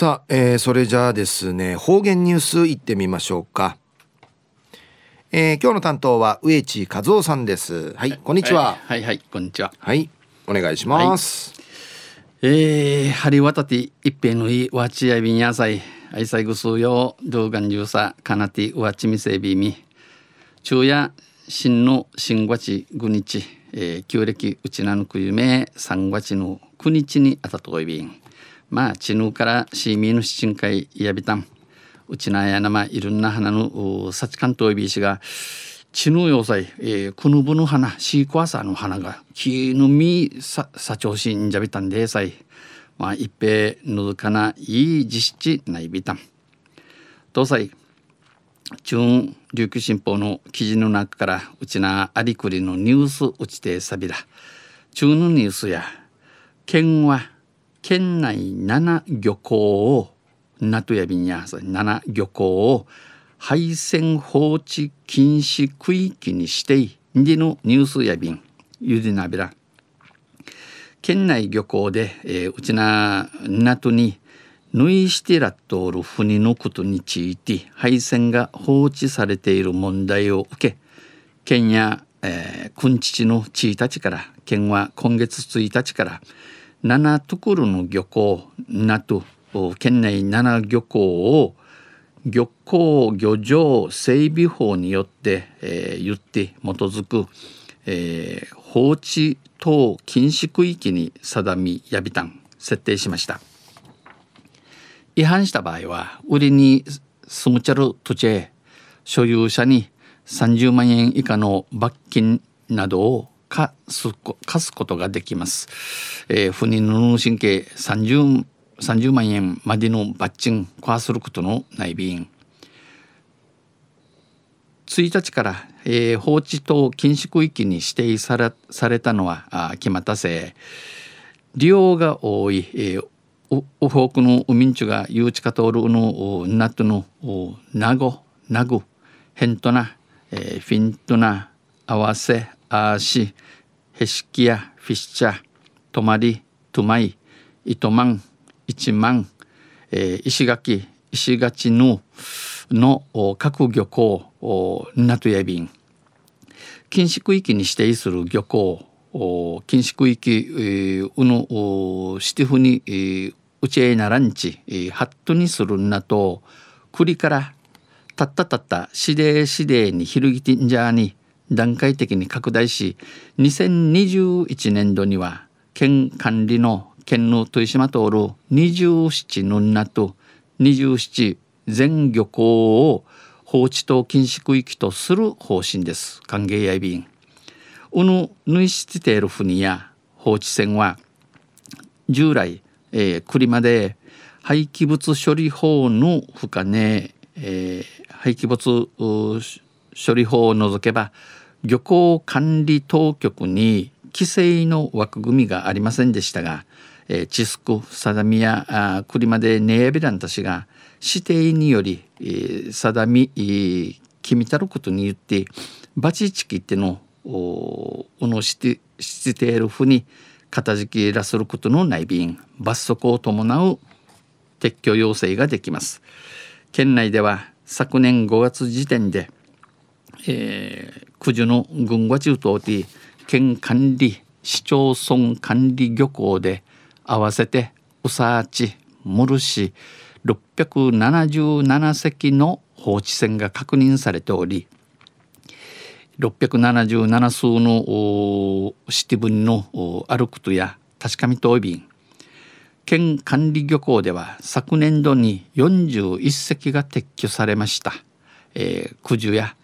さあ、えー、それじゃあですね方言ニュースいってみましょうか、えー、今日の担当は植地和夫さんです。はい、こんにちは、はい、はい、こんにちは。はいお願いします、はい、えー、張り渡って一平のいわちやびんやさい愛妻ぐすうよ動画中さかなてわちみせびみ。昼夜新の新月五日、えー、旧暦うちなぬくゆめ三月の九日にあたといびんまあちぬからしみぬしちんかいやびたん。うちなやなまいろんな花のさちかんといびしがちぬ要塞、えー、くぬぶの花シークワサーの花がきぬみささちょうしんじゃびたん。でさいまあ一平ぬずかないい実施ないびたん。東西中琉球新報の記事の中からうちなありくりのニュースうちてさびら中のニュースや県は県内7漁港をナトヤビンや7漁港を配線放置禁止区域にしていでのニュースやびんゆでなびら。県内漁港で、えー、うちな港に縫いしてらっとおる船のことについて配線が放置されている問題を受け県や、えー、君父の1日から県は今月1日から7ところの漁港なと県内7漁港を漁港漁場整備法によって、えー、言って基づく、えー、放置等禁止区域に定みやびたん設定しました。違反した場合は売りに住むちゃる土地へ所有者に30万円以下の罰金などを課す課すことができます。えー、不妊の神経 30, 30万円までの罰金化することの内便1日から、えー、放置等禁止区域に指定されされたのはあ決まったせい利用が多い、えー、オフォークのウミンチュが誘致かとるのナトのナゴナグヘントナ、えー、フィントナ合わせあーしへしきやフィッシャ泊まりとまい糸満一万、えー、石垣石垣のの各漁港なとやびん禁止区域に指定する漁港禁止区域、えー、うのシティフに、えー、うちえならんち、えー、ハットにするなと栗からたったたった指令指令にひるぎてんじゃに段階的に拡大し2021年度には県管理の県の豊島通る27のなと27全漁港を放置等禁止区域とする方針です。歓迎やいびん。うぬぬいしている船や放置船は従来、えー、栗まで廃棄物処理法の負荷ね、えー、廃棄物処理法を除けば漁港管理当局に規制の枠組みがありませんでしたが、えー、チスク定みやあ栗までネエビランたちが指定により、えー、定み、えー、決めたることによってバチチキってのおのしてしているふに片付けらすることのない便罰則を伴う撤去要請ができます。県内では昨年5月時点で、えー、九十の軍和中東で県管理市町村管理漁港で合わせて宇佐市室市677隻の放置船が確認されており677数のシティ分の歩くとや確かみと便県管理漁港では昨年度に41隻が撤去されました、えー、九十や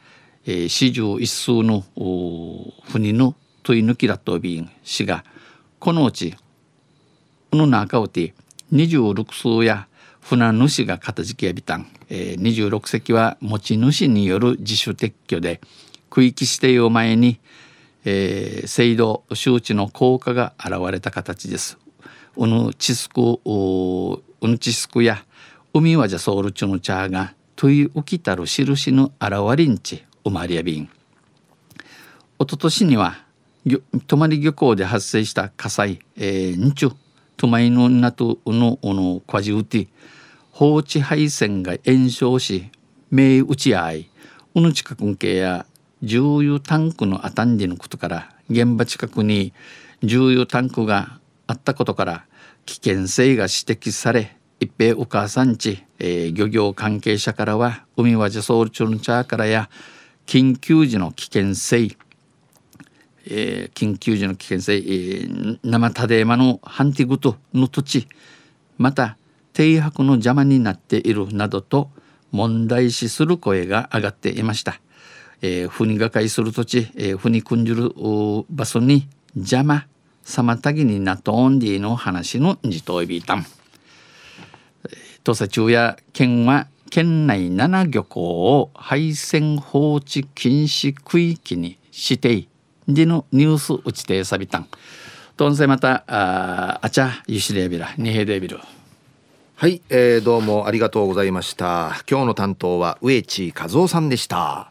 えー、四十一数の船の問い抜きだと便氏がこのうちこの中をて26数や船主が片付けやびたん、えー、26隻は持ち主による自主撤去で区域指定を前に、えー、制度周知の効果が現れた形です。うぬちすくうぬちすくや海はじゃソウルチュの茶が問い浮きたる印の現れんち生まれや便。一昨年には泊り漁港で発生した火災、えー、日中泊まりの港ののこじうて放置配線が炎症し命打ち合いうぬ近くん系や重油タンクのあたんじのことから現場近くに重油タンクがあったことから危険性が指摘され一平お母さんち、えー、漁業関係者からは海和ジャソールチョルチャーからや緊急時の危険性、えー、緊急時の危険性、えー、生タデーマのハンティグトの土地また停泊の邪魔になっているなどと問題視する声が上がっていました。えー、船がかりする土地、えー、船組んじる場所に邪魔妨げになっとんでの話のじといびたん。土佐中や県は県内7漁港を廃線放置禁止区域にしてでのニュース打ちてさびたん。とんせまたああちゃゆしでびらにへでびる。はい、えー、どうもありがとうございました今日の担当は植地和夫さんでした